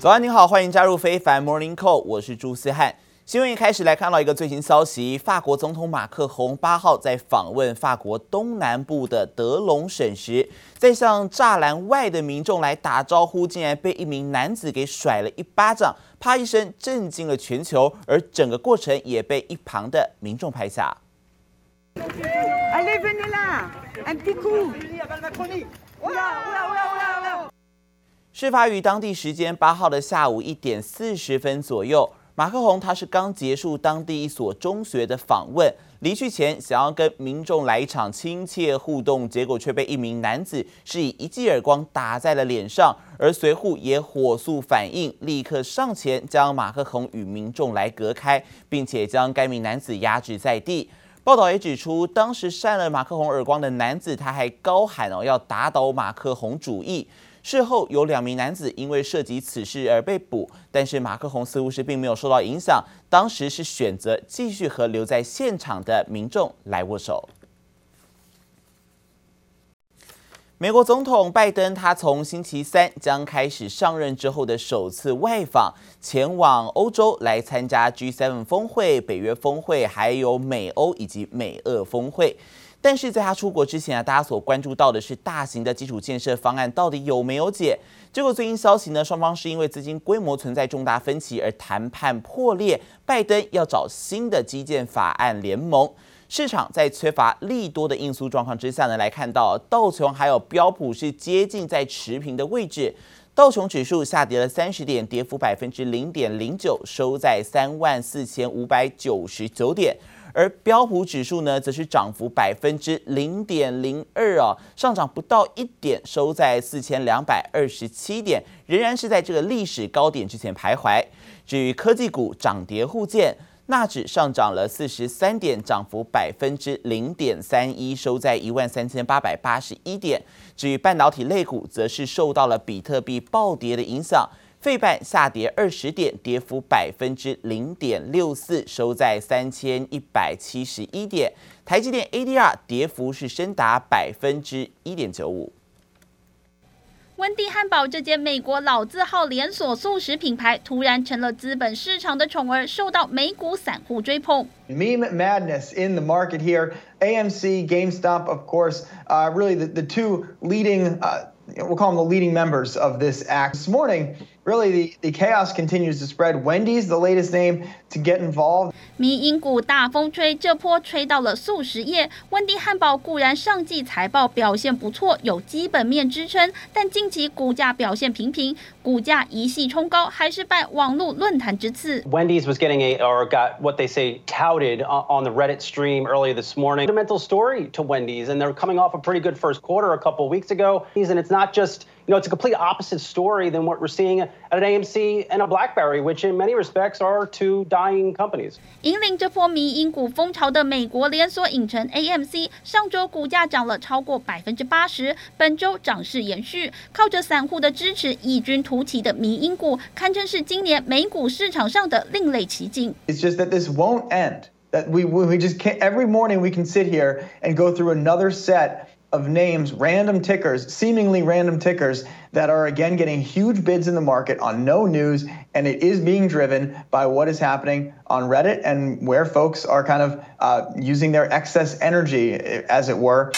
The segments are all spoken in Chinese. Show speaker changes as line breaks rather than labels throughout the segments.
早安，您好，欢迎加入非凡 Morning Call，我是朱思翰。新闻一开始来看到一个最新消息，法国总统马克宏八号在访问法国东南部的德隆省时，在向栅栏外的民众来打招呼，竟然被一名男子给甩了一巴掌，啪一声震惊了全球，而整个过程也被一旁的民众拍下。事发于当地时间八号的下午一点四十分左右，马克宏他是刚结束当地一所中学的访问，离去前想要跟民众来一场亲切互动，结果却被一名男子是以一记耳光打在了脸上，而随护也火速反应，立刻上前将马克宏与民众来隔开，并且将该名男子压制在地。报道也指出，当时扇了马克宏耳光的男子，他还高喊哦要打倒马克宏主义。事后有两名男子因为涉及此事而被捕，但是马克宏似乎是并没有受到影响，当时是选择继续和留在现场的民众来握手。美国总统拜登他从星期三将开始上任之后的首次外访，前往欧洲来参加 G7 峰会、北约峰会，还有美欧以及美俄峰会。但是在他出国之前啊，大家所关注到的是大型的基础建设方案到底有没有解？结果最新消息呢，双方是因为资金规模存在重大分歧而谈判破裂，拜登要找新的基建法案联盟。市场在缺乏利多的因素状况之下呢，来看到道琼还有标普是接近在持平的位置，道琼指数下跌了三十点，跌幅百分之零点零九，收在三万四千五百九十九点。而标普指数呢，则是涨幅百分之零点零二哦，上涨不到一点，收在四千两百二十七点，仍然是在这个历史高点之前徘徊。至于科技股涨跌互见，纳指上涨了四十三点，涨幅百分之零点三一，收在一万三千八百八十一点。至于半导体类股，则是受到了比特币暴跌的影响。费半下跌二十点，跌幅百分之零点六四，收在三千一百七十一点。台积电 ADR 跌幅是深达百分之一点九五。
温蒂汉堡这间美国老字号连锁素食品牌，突然成了资本市场的宠儿，受到美股散户追捧。
Meme madness in the market here. AMC, GameStop, of course, uh, really the, the two leading, uh, we'll call them the leading members of this act. This morning. Really, the, the chaos continues to spread. Wendy's the latest name to get involved.
迷因股大风吹，这波吹到了速食业。温蒂汉堡固然上季财报表现不错，有基本面支撑，但近期股价表现平平，股价一夕冲高，还是拜网络论坛之赐。
Wendy's was getting a or got what they say touted on the Reddit stream earlier this morning. Fundamental story to Wendy's, and they're coming off a pretty good first quarter a couple of weeks ago. And it's not just You know, it's a complete opposite story than what we're seeing at an AMC and a BlackBerry, which in many respects are two dying companies.
引领这波迷因股风潮的美国连锁影城 AMC，上周股价涨了超过百分之八十，本周涨势延续，靠着散户的支持异军突起的迷因股，堪称是今年美股市场上的另类奇景。
It's just that this won't end. That we we just can't. Every morning we can sit here and go through another set. of names, random tickers, seemingly random tickers that are again getting huge bids in the market on no news, and it is being driven by what is happening on Reddit and where folks are kind of uh, using their excess energy, as it were.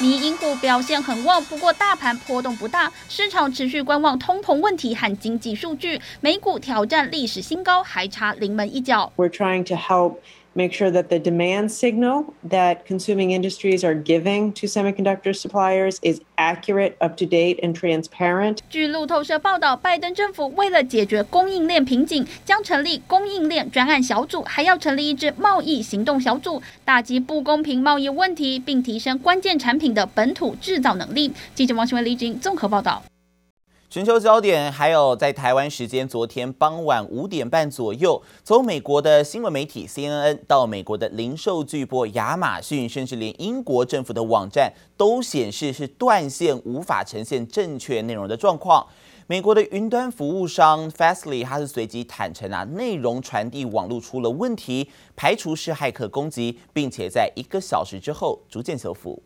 迷因股表现很旺，不过大盘波动不大，市场持续观望通膨问题和经济数据，美股挑战历史新高，还差临门一脚。
We're trying to help. make sure that the demand signal that consuming industries are giving to semiconductor suppliers is accurate, up to date, and transparent.
据路透社报道，拜登政府为了解决供应链瓶颈，将成立供应链专案小组，还要成立一支贸易行动小组，打击不公平贸易问题，并提升关键产品的本土制造能力。记者王新文、李锦综合报道。
全球焦点还有在台湾时间昨天傍晚五点半左右，从美国的新闻媒体 CNN 到美国的零售巨擘亚马逊，甚至连英国政府的网站都显示是断线，无法呈现正确内容的状况。美国的云端服务商 Fastly 它是随即坦承啊，内容传递网络出了问题，排除是骇客攻击，并且在一个小时之后逐渐修复。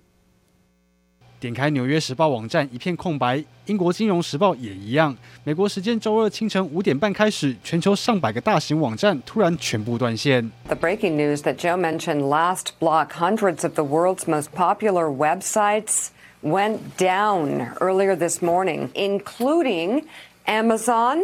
点开《纽约时报》网站，一片空白。英国《金融时报》也一样。美国时间周二清晨五点半开始，全球上百个大型网站突然全部断线。
The breaking news that Joe mentioned last block, hundreds of the world's most popular websites went down earlier this morning, including Amazon,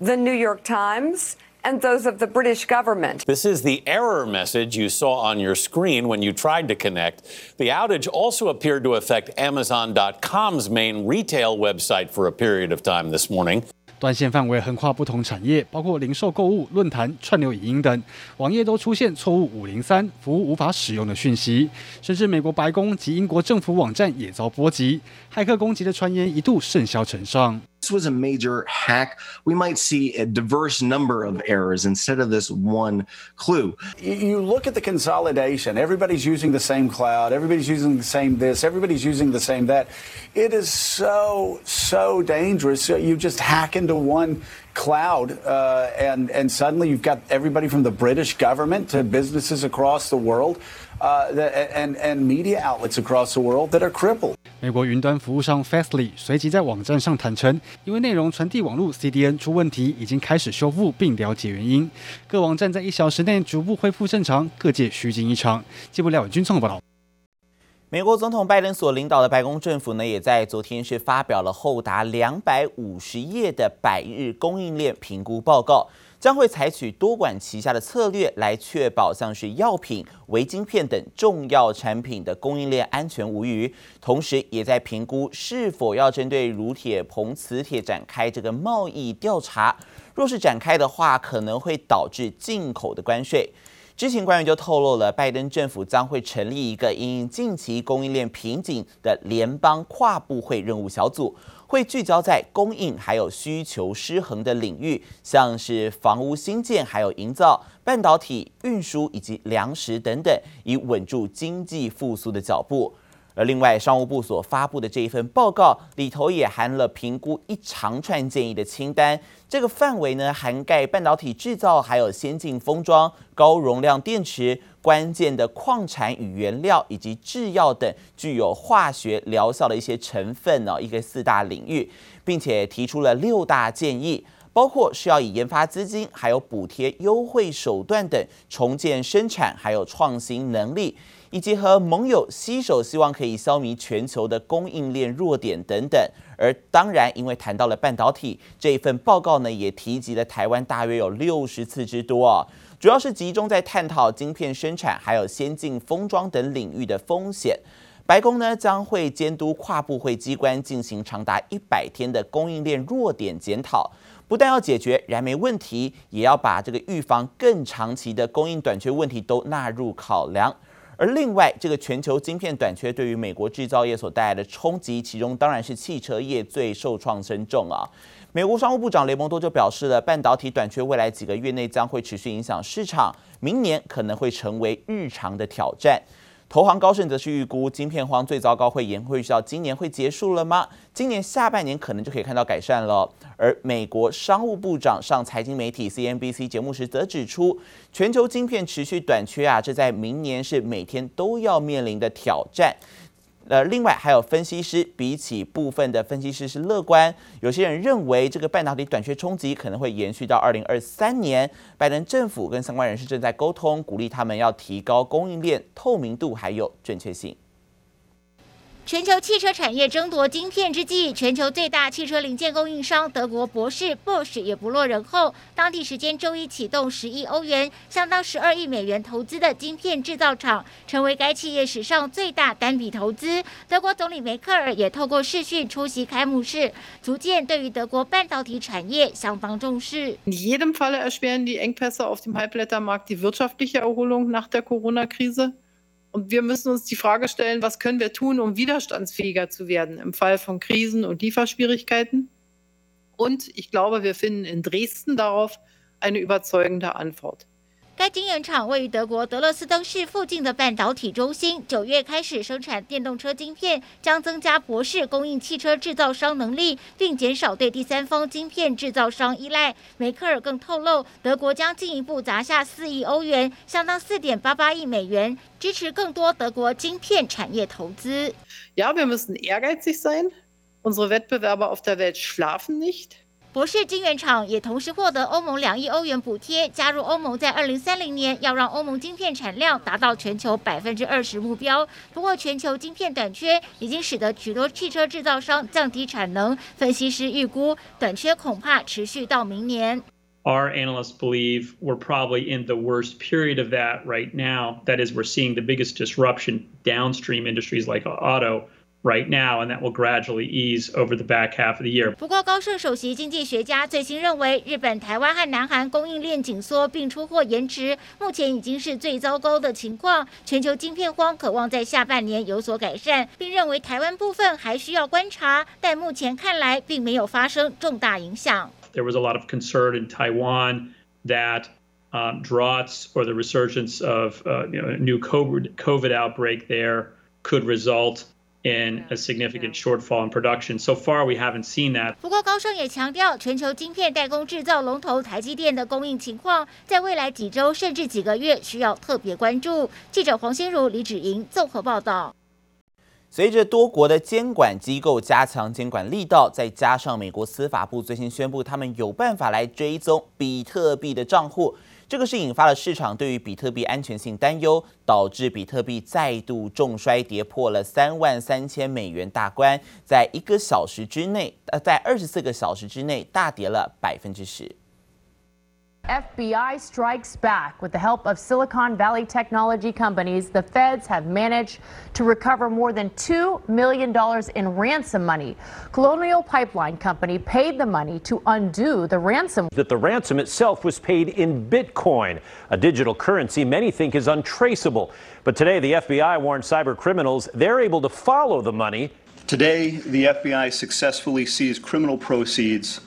The New York Times. and those of the British government.
This is the error message you saw on your screen when you tried to connect. The outage also appeared to affect Amazon.com's main retail website for a period of time this morning.
断线范围横跨不同产业，包括零售、购物、论坛、串流影音等，网页都出现错误五零三服务无法使用的讯息，甚至美国白宫及英国政府网站也遭波及，骇客攻击的传言一度甚嚣尘上。
This was a major hack, we might see a diverse number of errors instead of this one clue.
You look at the consolidation, everybody's using the same cloud, everybody's using the same this, everybody's using the same that. It is so, so dangerous. You just hack into one cloud, uh, and and suddenly you've got everybody from the British government to businesses across the world, and and media outlets across the world that are crippled.
美国云端服务商 Fastly 随即在网站上坦承，因为内容传递网络 CDN 出问题，已经开始修复并了解原因。各网站在一小时内逐步恢复正常，各界虚惊一场。记者廖伟军综合报道。
美国总统拜登所领导的白宫政府呢，也在昨天是发表了厚达两百五十页的百日供应链评估报告。将会采取多管齐下的策略来确保像是药品、微晶片等重要产品的供应链安全无虞，同时也在评估是否要针对儒铁、硼磁铁展开这个贸易调查。若是展开的话，可能会导致进口的关税。知情官员就透露了，拜登政府将会成立一个因近期供应链瓶颈的联邦跨部会任务小组。会聚焦在供应还有需求失衡的领域，像是房屋新建、还有营造、半导体运输以及粮食等等，以稳住经济复苏的脚步。而另外，商务部所发布的这一份报告里头也含了评估一长串建议的清单。这个范围呢，涵盖半导体制造、还有先进封装、高容量电池、关键的矿产与原料以及制药等具有化学疗效的一些成分呢，一个四大领域，并且提出了六大建议，包括是要以研发资金、还有补贴优惠手段等重建生产，还有创新能力。以及和盟友携手，希望可以消弭全球的供应链弱点等等。而当然，因为谈到了半导体这一份报告呢，也提及了台湾大约有六十次之多，主要是集中在探讨晶片生产还有先进封装等领域的风险。白宫呢将会监督跨部会机关进行长达一百天的供应链弱点检讨，不但要解决燃煤问题，也要把这个预防更长期的供应短缺问题都纳入考量。而另外，这个全球晶片短缺对于美国制造业所带来的冲击，其中当然是汽车业最受创深重啊。美国商务部长雷蒙多就表示了，半导体短缺未来几个月内将会持续影响市场，明年可能会成为日常的挑战。投行高盛则是预估，晶片荒最糟糕会延会到今年会结束了吗？今年下半年可能就可以看到改善了。而美国商务部长上财经媒体 CNBC 节目时则指出，全球晶片持续短缺啊，这在明年是每天都要面临的挑战。呃，另外还有分析师，比起部分的分析师是乐观，有些人认为这个半导体短缺冲击可能会延续到二零二三年。拜登政府跟相关人士正在沟通，鼓励他们要提高供应链透明度还有准确性。
全球汽车产业争夺晶片之际，全球最大汽车零件供应商德国博世 Bosch 也不落人后，当地时间周一启动十亿欧元，相当十二亿美元投资的晶片制造厂，成为该企业史上最大单笔投资。德国总理梅克尔也透过视讯出席开幕式，逐渐对于德国半导体产业相当重
视。Und wir müssen uns die Frage stellen, was können wir tun, um widerstandsfähiger zu werden im Fall von Krisen und Lieferschwierigkeiten? Und ich glaube, wir finden in Dresden darauf eine überzeugende Antwort.
该晶圆厂位于德国德勒斯登市附近的半导体中心，九月开始生产电动车晶片，将增加博世供应汽车制造商能力，并减少对第三方晶片制造商依赖。梅克尔更透露，德国将进一步砸下四亿欧元，相当四点八八亿美元，支持更多德国晶片产业投资。
Ja, wir müssen ehrgeizig sein. Unsere Wettbewerber auf der Welt schlafen nicht.
博世晶圆厂也同时获得欧盟两亿欧元补贴，加入欧盟在二零三零年要让欧盟晶片产量达到全球百分之二十目标。不过，全球晶片短缺已经使得许多汽车制造商降低产能。分析师预估，短缺恐怕持续到明年。
Our analysts believe we're probably in the worst period of that right now. That is, we're seeing the biggest disruption downstream industries like auto. Right now, and that will gradually ease over the back half of the year.
不过，高盛首席经济学家最新认为，日本、台湾和南韩供应链紧缩并出货延迟，目前已经是最糟糕的情况。全球晶片荒可望在下半年有所改善，并认为台湾部分还需要观察，但目前看来并没有发生重大影响。
There was a lot of concern in Taiwan that um, droughts or the resurgence of uh, you know, a new COVID, COVID outbreak there could result. in a significant shortfall in production. So far, we haven't seen that.
不过，高盛也强调，全球晶片代工制造龙头台积电的供应情况，在未来几周甚至几个月需要特别关注。记者黄心如、李芷莹综合报道。
随着多国的监管机构加强监管力道，再加上美国司法部最新宣布，他们有办法来追踪比特币的账户。这个是引发了市场对于比特币安全性担忧，导致比特币再度重摔，跌破了三万三千美元大关，在一个小时之内，呃，在二十四个小时之内大跌了百分之十。
FBI strikes back with the help of Silicon Valley technology companies. The feds have managed to recover more than $2 million in ransom money. Colonial Pipeline Company paid the money to undo the ransom.
That the ransom itself was paid in Bitcoin, a digital currency many think is untraceable. But today, the FBI warned cyber criminals they're able to follow the money.
Today, the FBI successfully seized criminal proceeds.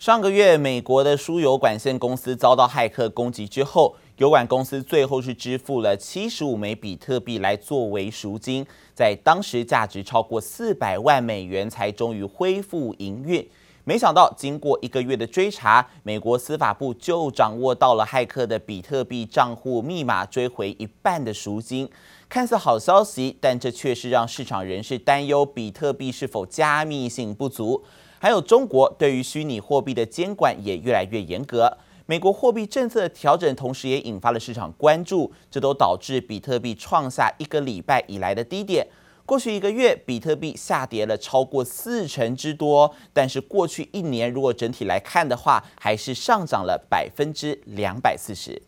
上个月，美国的输油管线公司遭到骇客攻击之后，油管公司最后是支付了七十五枚比特币来作为赎金，在当时价值超过四百万美元，才终于恢复营运。没想到，经过一个月的追查，美国司法部就掌握到了骇客的比特币账户密码，追回一半的赎金。看似好消息，但这却是让市场人士担忧比特币是否加密性不足。还有中国对于虚拟货币的监管也越来越严格，美国货币政策的调整，同时也引发了市场关注，这都导致比特币创下一个礼拜以来的低点。过去一个月，比特币下跌了超过四成之多，但是过去一年如果整体来看的话，还是上涨了百分之两百四十。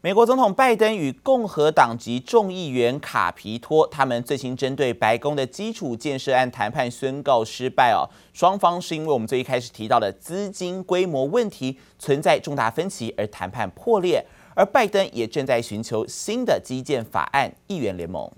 美国总统拜登与共和党籍众议员卡皮托，他们最新针对白宫的基础建设案谈判宣告失败哦。双方是因为我们最一开始提到的资金规模问题存在重大分歧而谈判破裂，而拜登也正在寻求新的基建法案议员联盟。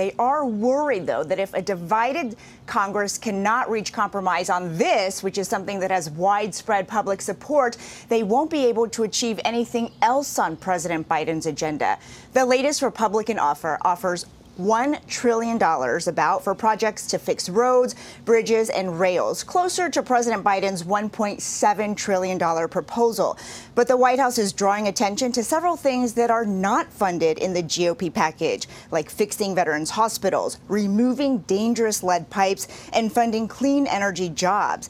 They are worried, though, that if a divided Congress cannot reach compromise on this, which is something that has widespread public support, they won't be able to achieve anything else on President Biden's agenda. The latest Republican offer offers $1 trillion about for projects to fix roads, bridges, and rails, closer to President Biden's $1.7 trillion proposal. But the White House is drawing attention to several things that are not funded in the GOP package, like fixing veterans' hospitals, removing dangerous lead pipes, and funding clean energy jobs.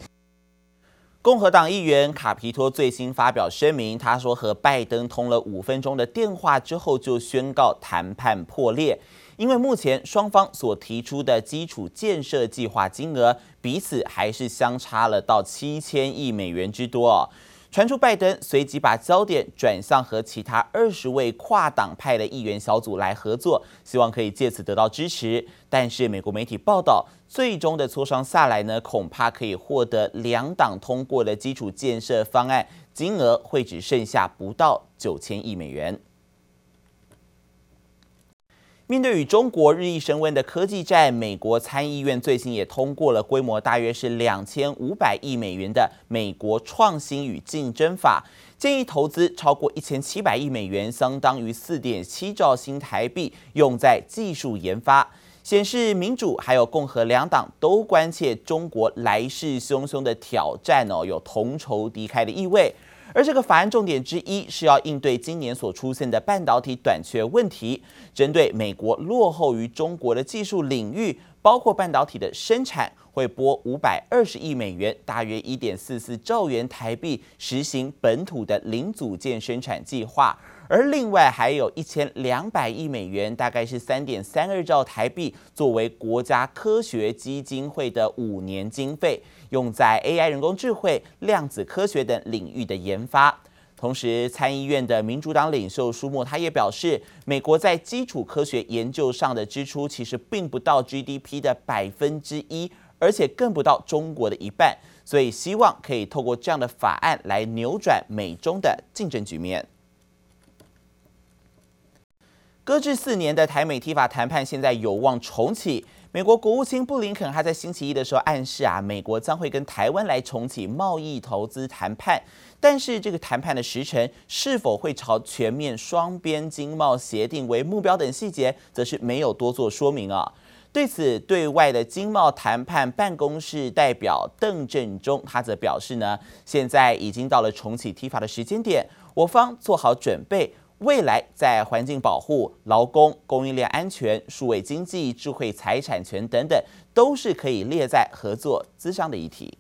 共和党议员卡皮托最新发表声明，他说和拜登通了五分钟的电话之后，就宣告谈判破裂。 因为目前双方所提出的基础建设计划金额彼此还是相差了到七千亿美元之多哦。传出拜登随即把焦点转向和其他二十位跨党派的议员小组来合作，希望可以借此得到支持。但是美国媒体报道，最终的磋商下来呢，恐怕可以获得两党通过的基础建设方案，金额会只剩下不到九千亿美元。面对与中国日益升温的科技战，美国参议院最近也通过了规模大约是两千五百亿美元的美国创新与竞争法，建议投资超过一千七百亿美元，相当于四点七兆新台币，用在技术研发。显示民主还有共和两党都关切中国来势汹汹的挑战哦，有同仇敌忾的意味。而这个法案重点之一是要应对今年所出现的半导体短缺问题，针对美国落后于中国的技术领域，包括半导体的生产，会拨五百二十亿美元，大约一点四四兆元台币，实行本土的零组件生产计划。而另外还有一千两百亿美元，大概是三点三二兆台币，作为国家科学基金会的五年经费，用在 AI、人工智慧、量子科学等领域的研发。同时，参议院的民主党领袖舒默他也表示，美国在基础科学研究上的支出其实并不到 GDP 的百分之一，而且更不到中国的一半，所以希望可以透过这样的法案来扭转美中的竞争局面。搁置四年的台美提法谈判现在有望重启。美国国务卿布林肯还在星期一的时候暗示啊，美国将会跟台湾来重启贸易投资谈判。但是这个谈判的时程是否会朝全面双边经贸协定为目标等细节，则是没有多做说明啊。对此，对外的经贸谈判办公室代表邓正中他则表示呢，现在已经到了重启提法的时间点，我方做好准备。未来在环境保护、劳工、供应链安全、数位经济、智慧财产权等等，都是可以列在合作资商的议题。